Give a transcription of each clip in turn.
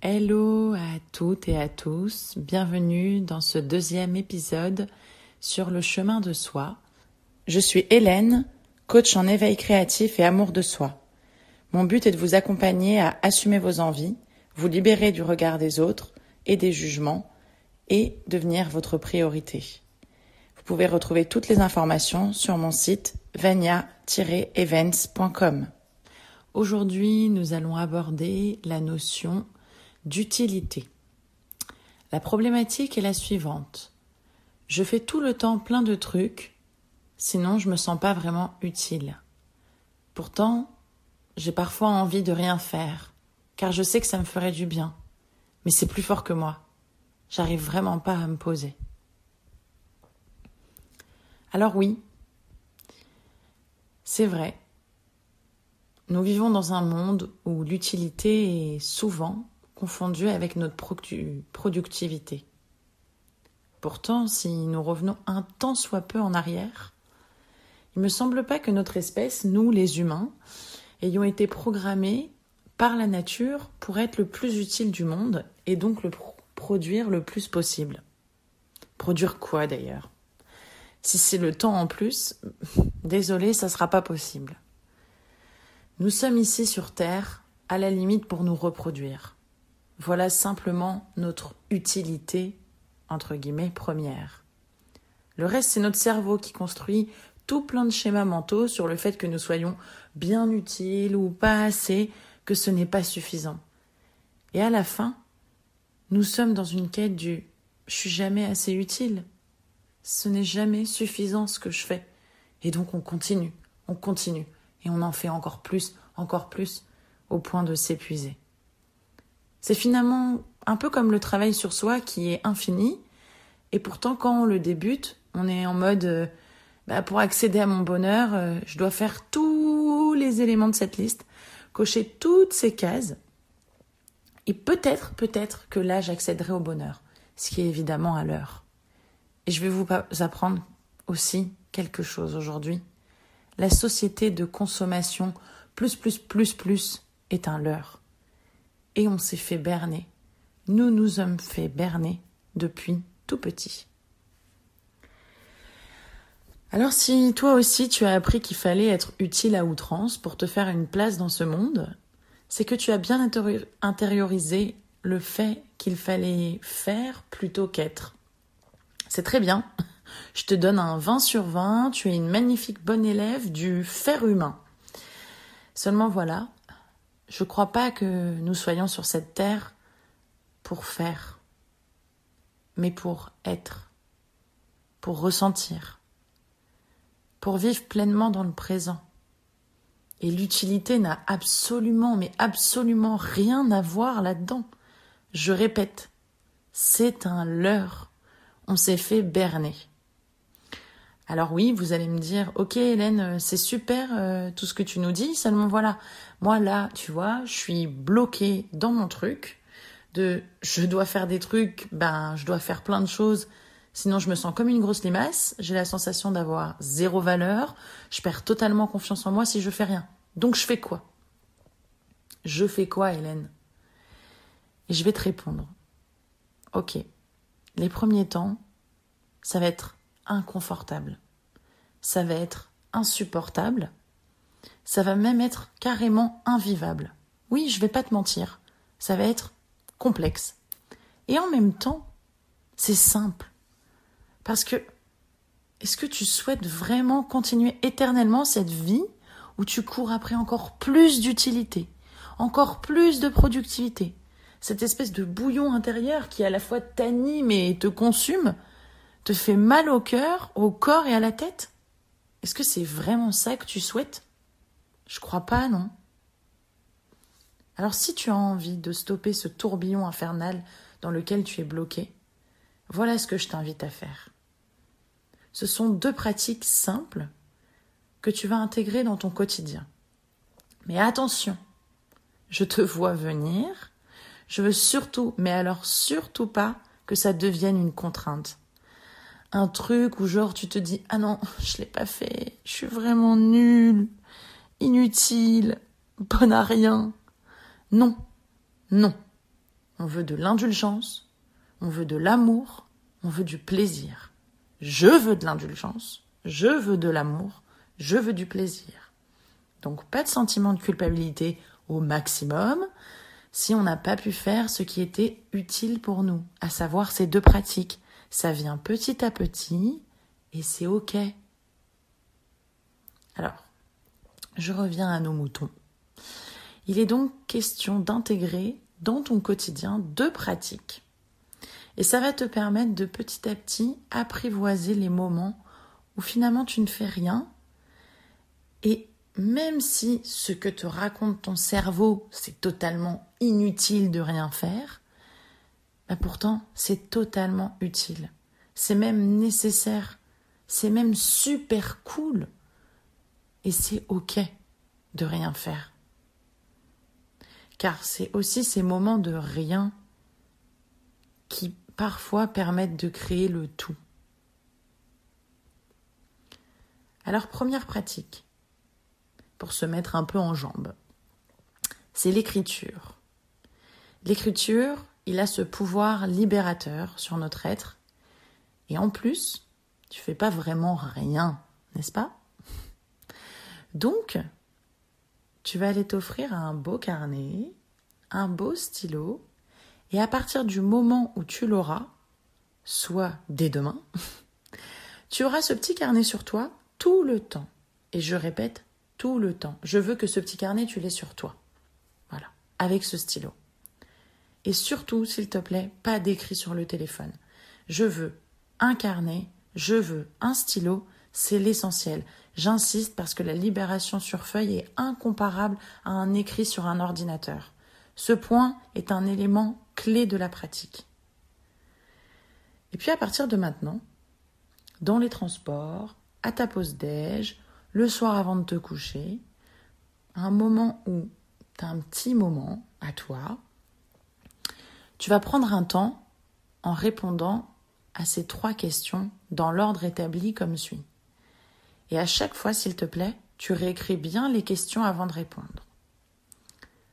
Hello à toutes et à tous, bienvenue dans ce deuxième épisode sur le chemin de soi. Je suis Hélène, coach en éveil créatif et amour de soi. Mon but est de vous accompagner à assumer vos envies, vous libérer du regard des autres et des jugements et devenir votre priorité. Vous pouvez retrouver toutes les informations sur mon site vania-events.com. Aujourd'hui, nous allons aborder la notion d'utilité. La problématique est la suivante. Je fais tout le temps plein de trucs, sinon je me sens pas vraiment utile. Pourtant, j'ai parfois envie de rien faire, car je sais que ça me ferait du bien. Mais c'est plus fort que moi. J'arrive vraiment pas à me poser. Alors oui, c'est vrai. Nous vivons dans un monde où l'utilité est souvent confondu avec notre productivité. Pourtant, si nous revenons un tant soit peu en arrière, il ne me semble pas que notre espèce, nous les humains, ayons été programmés par la nature pour être le plus utile du monde et donc le produire le plus possible. Produire quoi d'ailleurs? Si c'est le temps en plus, désolé, ça ne sera pas possible. Nous sommes ici sur Terre, à la limite pour nous reproduire. Voilà simplement notre utilité, entre guillemets, première. Le reste, c'est notre cerveau qui construit tout plein de schémas mentaux sur le fait que nous soyons bien utiles ou pas assez, que ce n'est pas suffisant. Et à la fin, nous sommes dans une quête du je suis jamais assez utile. Ce n'est jamais suffisant ce que je fais. Et donc on continue, on continue, et on en fait encore plus, encore plus, au point de s'épuiser. C'est finalement un peu comme le travail sur soi qui est infini, et pourtant quand on le débute, on est en mode euh, bah, pour accéder à mon bonheur, euh, je dois faire tous les éléments de cette liste, cocher toutes ces cases, et peut-être, peut-être que là j'accéderai au bonheur, ce qui est évidemment à l'heure. Et je vais vous apprendre aussi quelque chose aujourd'hui. La société de consommation plus, plus, plus, plus est un leurre et on s'est fait berner. Nous nous sommes fait berner depuis tout petit. Alors si toi aussi tu as appris qu'il fallait être utile à outrance pour te faire une place dans ce monde, c'est que tu as bien intériorisé le fait qu'il fallait faire plutôt qu'être. C'est très bien. Je te donne un 20 sur 20, tu es une magnifique bonne élève du faire humain. Seulement voilà, je ne crois pas que nous soyons sur cette terre pour faire, mais pour être, pour ressentir, pour vivre pleinement dans le présent. Et l'utilité n'a absolument, mais absolument rien à voir là-dedans. Je répète, c'est un leurre. On s'est fait berner. Alors oui, vous allez me dire, ok Hélène, euh, c'est super euh, tout ce que tu nous dis, seulement voilà, moi là, tu vois, je suis bloquée dans mon truc de je dois faire des trucs, ben je dois faire plein de choses, sinon je me sens comme une grosse limace, j'ai la sensation d'avoir zéro valeur, je perds totalement confiance en moi si je fais rien. Donc je fais quoi? Je fais quoi Hélène? Et je vais te répondre. Ok, les premiers temps, ça va être inconfortable. Ça va être insupportable. Ça va même être carrément invivable. Oui, je vais pas te mentir. Ça va être complexe. Et en même temps, c'est simple. Parce que est-ce que tu souhaites vraiment continuer éternellement cette vie où tu cours après encore plus d'utilité, encore plus de productivité, cette espèce de bouillon intérieur qui à la fois t'anime et te consume, te fait mal au cœur, au corps et à la tête? Est-ce que c'est vraiment ça que tu souhaites? Je crois pas, non. Alors si tu as envie de stopper ce tourbillon infernal dans lequel tu es bloqué, voilà ce que je t'invite à faire. Ce sont deux pratiques simples que tu vas intégrer dans ton quotidien. Mais attention, je te vois venir, je veux surtout, mais alors surtout pas, que ça devienne une contrainte un truc où genre tu te dis ah non je l'ai pas fait. Je suis vraiment nulle inutile bonne à rien non. Non. On veut de l'indulgence, on veut de l'amour, on veut du plaisir. Je veux de l'indulgence, je veux de l'amour, je veux du plaisir. Donc pas de sentiment de culpabilité au maximum si on n'a pas pu faire ce qui était utile pour nous, à savoir ces deux pratiques. Ça vient petit à petit et c'est OK. Alors, je reviens à nos moutons. Il est donc question d'intégrer dans ton quotidien deux pratiques. Et ça va te permettre de petit à petit apprivoiser les moments où finalement tu ne fais rien et même si ce que te raconte ton cerveau, c'est totalement inutile de rien faire, pourtant c'est totalement utile. C'est même nécessaire. C'est même super cool. Et c'est ok de rien faire. Car c'est aussi ces moments de rien qui parfois permettent de créer le tout. Alors première pratique, pour se mettre un peu en jambe. C'est l'écriture. L'écriture, il a ce pouvoir libérateur sur notre être. Et en plus, tu fais pas vraiment rien, n'est-ce pas? Donc, tu vas aller t'offrir un beau carnet, un beau stylo, et à partir du moment où tu l'auras, soit dès demain, tu auras ce petit carnet sur toi tout le temps. Et je répète, tout le temps. Je veux que ce petit carnet, tu l'aies sur toi. Voilà, avec ce stylo. Et surtout, s'il te plaît, pas d'écrit sur le téléphone. Je veux un carnet, je veux un stylo, c'est l'essentiel. J'insiste parce que la libération sur feuille est incomparable à un écrit sur un ordinateur. Ce point est un élément clé de la pratique. Et puis à partir de maintenant, dans les transports, à ta pause déj, le soir avant de te coucher, un moment où tu as un petit moment à toi, tu vas prendre un temps en répondant à ces trois questions dans l'ordre établi comme suit. Et à chaque fois, s'il te plaît, tu réécris bien les questions avant de répondre.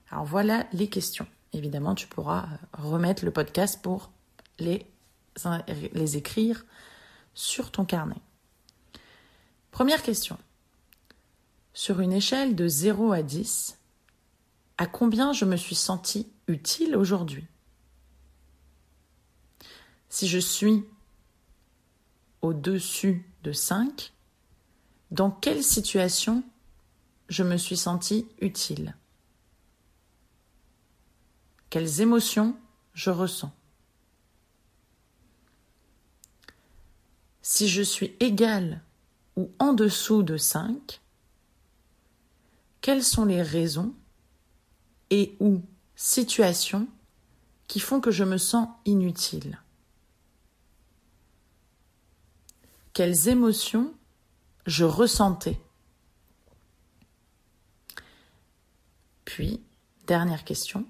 Alors voilà les questions. Évidemment, tu pourras remettre le podcast pour les, écrire sur ton carnet. Première question. Sur une échelle de 0 à 10, à combien je me suis senti utile aujourd'hui? Si je suis au-dessus de 5, dans quelle situation je me suis senti utile? Quelles émotions je ressens? Si je suis égal ou en dessous de 5, quelles sont les raisons et ou situations qui font que je me sens inutile? Quelles émotions je ressentais. Puis, dernière question,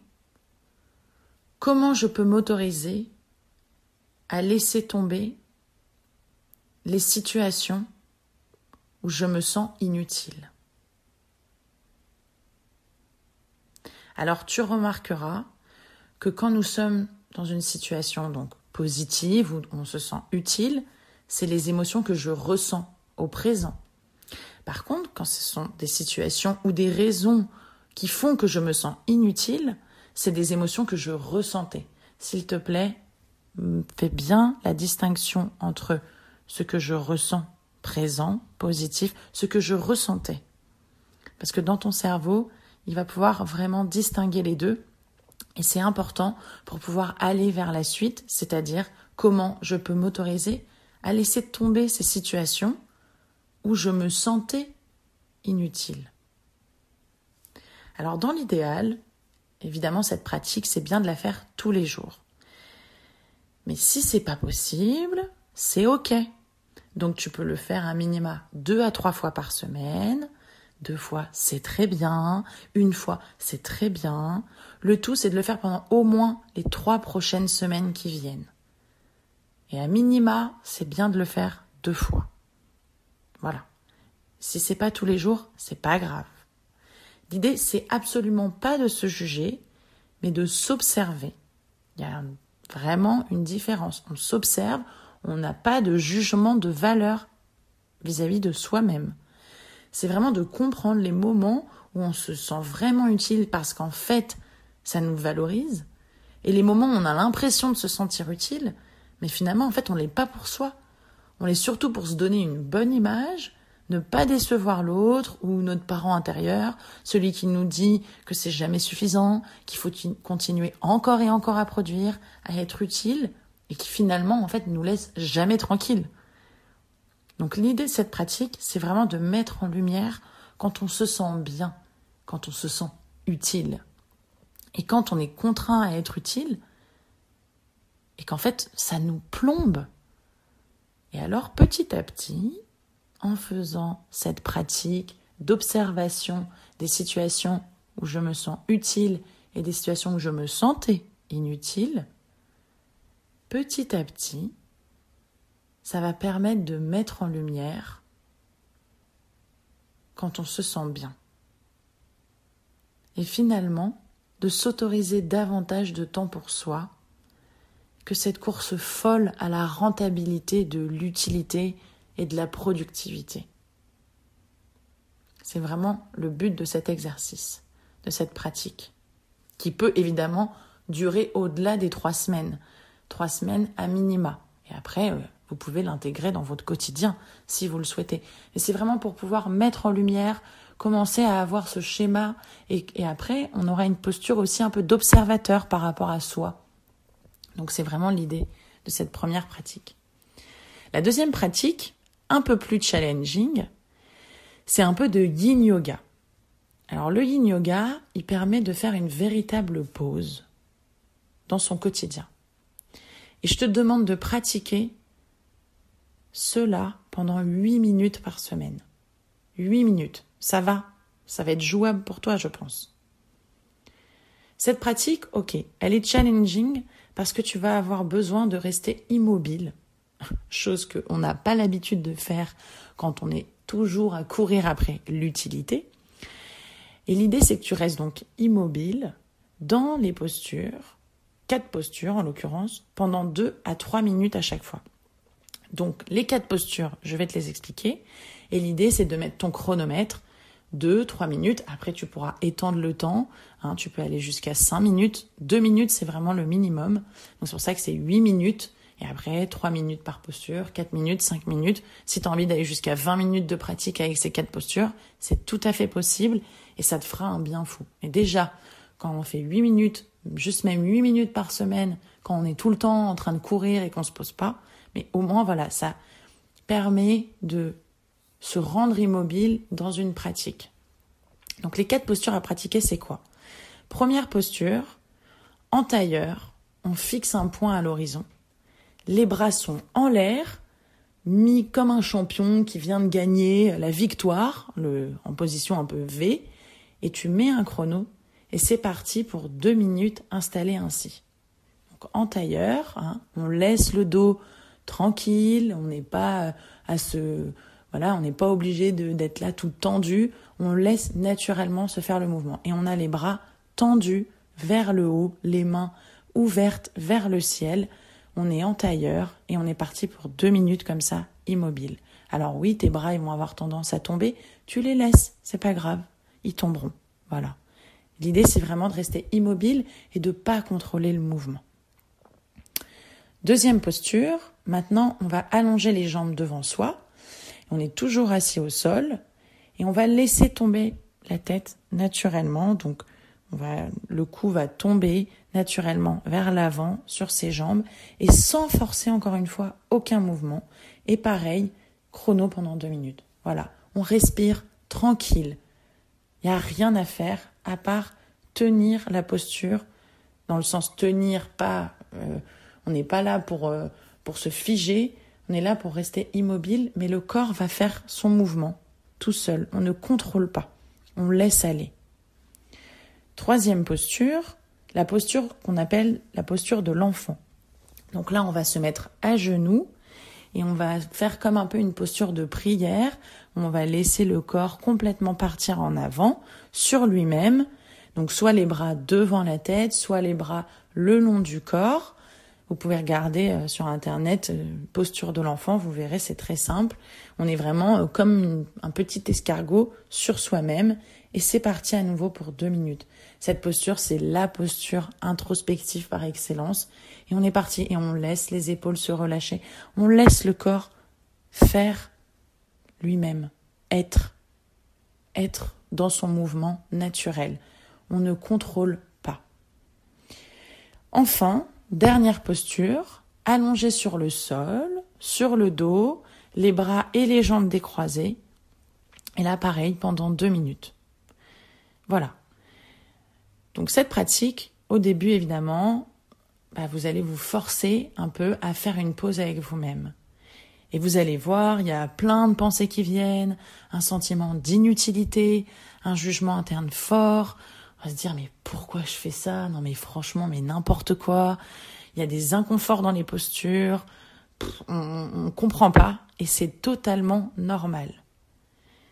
comment je peux m'autoriser à laisser tomber les situations où je me sens inutile? Alors tu remarqueras que quand nous sommes dans une situation donc positive où on se sent utile, c'est les émotions que je ressens au présent. Par contre, quand ce sont des situations ou des raisons qui font que je me sens inutile, c'est des émotions que je ressentais. S'il te plaît, fais bien la distinction entre ce que je ressens présent, positif, ce que je ressentais. Parce que dans ton cerveau, il va pouvoir vraiment distinguer les deux. Et c'est important pour pouvoir aller vers la suite, c'est-à-dire comment je peux m'autoriser à laisser tomber ces situations où je me sentais inutile. Alors dans l'idéal, évidemment cette pratique, c'est bien de la faire tous les jours. Mais si c'est pas possible, c'est OK. Donc tu peux le faire un minima deux à trois fois par semaine, deux fois, c'est très bien. Une fois, c'est très bien. Le tout, c'est de le faire pendant au moins les trois prochaines semaines qui viennent. Et à minima, c'est bien de le faire deux fois. Voilà. Si c'est pas tous les jours, c'est pas grave. L'idée, c'est absolument pas de se juger, mais de s'observer Il y a vraiment une différence. On s'observe, on n'a pas de jugement de valeur vis-à-vis de soi-même. C'est vraiment de comprendre les moments où on se sent vraiment utile parce qu'en fait, ça nous valorise, et les moments où on a l'impression de se sentir utile, mais finalement, en fait, on l'est pas pour soi. On l'est surtout pour se donner une bonne image, ne pas décevoir l'autre ou notre parent intérieur, celui qui nous dit que c'est jamais suffisant, qu'il faut continuer encore et encore à produire, à être utile, et qui finalement, en fait, nous laisse jamais tranquille. Donc l'idée de cette pratique, c'est vraiment de mettre en lumière quand on se sent bien, quand on se sent utile. Et quand on est contraint à être utile, et qu'en fait, ça nous plombe. Et alors, petit à petit, en faisant cette pratique d'observation des situations où je me sens utile et des situations où je me sentais inutile, petit à petit, ça va permettre de mettre en lumière quand on se sent bien. Et finalement, de s'autoriser davantage de temps pour soi que cette course folle à la rentabilité de l'utilité et de la productivité. C'est vraiment le but de cet exercice, de cette pratique, qui peut évidemment durer au-delà des trois semaines, trois semaines à minima. Et après, euh, vous pouvez l'intégrer dans votre quotidien si vous le souhaitez. Et c'est vraiment pour pouvoir mettre en lumière, commencer à avoir ce schéma et, et après, on aura une posture aussi un peu d'observateur par rapport à soi. Donc c'est vraiment l'idée de cette première pratique. La deuxième pratique, un peu plus challenging, c'est un peu de yin yoga. Alors le yin yoga, il permet de faire une véritable pause dans son quotidien. Et je te demande de pratiquer cela pendant 8 minutes par semaine. 8 minutes, ça va, ça va être jouable pour toi, je pense. Cette pratique, ok, elle est challenging parce que tu vas avoir besoin de rester immobile, chose qu'on n'a pas l'habitude de faire quand on est toujours à courir après l'utilité. Et l'idée, c'est que tu restes donc immobile dans les postures, quatre postures en l'occurrence, pendant 2 à 3 minutes à chaque fois. Donc les quatre postures, je vais te les expliquer. Et l'idée, c'est de mettre ton chronomètre 2, 3 minutes. Après, tu pourras étendre le temps. Hein, tu peux aller jusqu'à 5 minutes. 2 minutes, c'est vraiment le minimum. Donc c'est pour ça que c'est 8 minutes. Et après, 3 minutes par posture, 4 minutes, 5 minutes. Si tu as envie d'aller jusqu'à 20 minutes de pratique avec ces quatre postures, c'est tout à fait possible et ça te fera un bien fou. Et déjà, quand on fait 8 minutes, juste même 8 minutes par semaine, quand on est tout le temps en train de courir et qu'on se pose pas, mais au moins, voilà, ça permet de se rendre immobile dans une pratique. Donc les quatre postures à pratiquer, c'est quoi? Première posture, en tailleur, on fixe un point à l'horizon. Les bras sont en l'air, mis comme un champion qui vient de gagner la victoire, en position un peu V, et tu mets un chrono, et c'est parti pour deux minutes installé ainsi. Donc en tailleur, hein, on laisse le dos tranquille, on n'est pas à se on n'est pas obligé d'être là tout tendu, on laisse naturellement se faire le mouvement et on a les bras tendus vers le haut, les mains ouvertes vers le ciel. On est en tailleur et on est parti pour deux minutes comme ça, immobile. Alors oui, tes bras vont avoir tendance à tomber, tu les laisses, c'est pas grave, ils tomberont. Voilà. L'idée c'est vraiment de rester immobile et de pas contrôler le mouvement. Deuxième posture, maintenant on va allonger les jambes devant soi. On est toujours assis au sol et on va laisser tomber la tête naturellement. Donc le cou va tomber naturellement vers l'avant sur ses jambes et sans forcer encore une fois aucun mouvement. Et pareil, chrono pendant deux minutes. Voilà, on respire tranquille. Il n'y a rien à faire à part tenir la posture, dans le sens tenir pas euh, on n'est pas là pour, euh, pour se figer, on est là pour rester immobile, mais le corps va faire son mouvement tout seul. On ne contrôle pas, on laisse aller. Troisième posture, la posture qu'on appelle la posture de l'enfant. Donc là, on va se mettre à genoux et on va faire comme un peu une posture de prière. On va laisser le corps complètement partir en avant sur lui-même, Donc soit les bras devant la tête, soit les bras le long du corps. Vous pouvez regarder euh, sur internet euh, posture de l'enfant, vous verrez, c'est très simple. On est vraiment euh, comme un petit escargot sur soi-même et c'est parti à nouveau pour deux minutes. Cette posture, c'est la posture introspective par excellence et on est parti et on laisse les épaules se relâcher. On laisse le corps faire lui-même, être, être dans son mouvement naturel. On ne contrôle pas. Enfin, Dernière posture, allongé sur le sol, sur le dos, les bras et les jambes décroisés. Et là, pareil, pendant deux minutes. Voilà. Donc cette pratique, au début, évidemment, bah, vous allez vous forcer un peu à faire une pause avec vous-même. Et vous allez voir, il y a plein de pensées qui viennent, un sentiment d'inutilité, un jugement interne fort, se dire mais pourquoi je fais ça? Non mais franchement, mais n'importe quoi. Il y a des inconforts dans les postures. on, ne comprend pas et c'est totalement normal.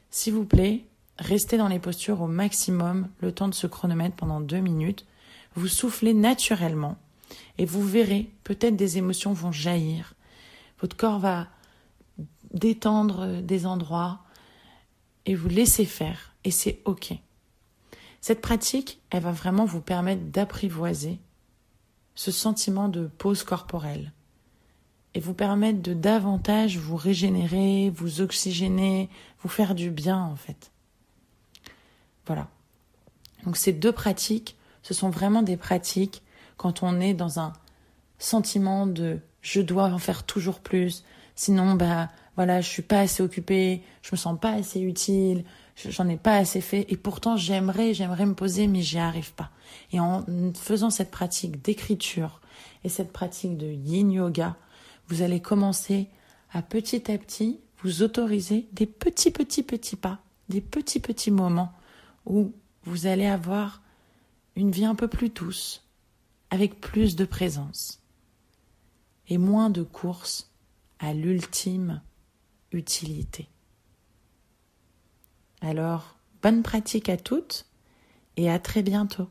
S'il vous plaît, restez dans les postures au maximum, le temps de se chronomètre pendant deux minutes. Vous soufflez naturellement et vous verrez, peut-être des émotions vont jaillir. Votre corps va détendre des endroits et vous laissez faire et c'est ok. Cette pratique, elle va vraiment vous permettre d'apprivoiser ce sentiment de pause corporelle et vous permettre de davantage vous régénérer, vous oxygéner, vous faire du bien en fait. Voilà. Donc ces deux pratiques, ce sont vraiment des pratiques quand on est dans un sentiment de je dois en faire toujours plus, sinon bah voilà, je suis pas assez occupée, je me sens pas assez utile, j'en ai pas assez fait et pourtant j'aimerais, j'aimerais me poser mais j'y arrive pas. Et en faisant cette pratique d'écriture et cette pratique de yin yoga, vous allez commencer à petit à petit vous autoriser des petits petits petits pas, des petits petits moments où vous allez avoir une vie un peu plus douce, avec plus de présence et moins de courses à l'ultime utilité. Alors, bonne pratique à toutes et à très bientôt.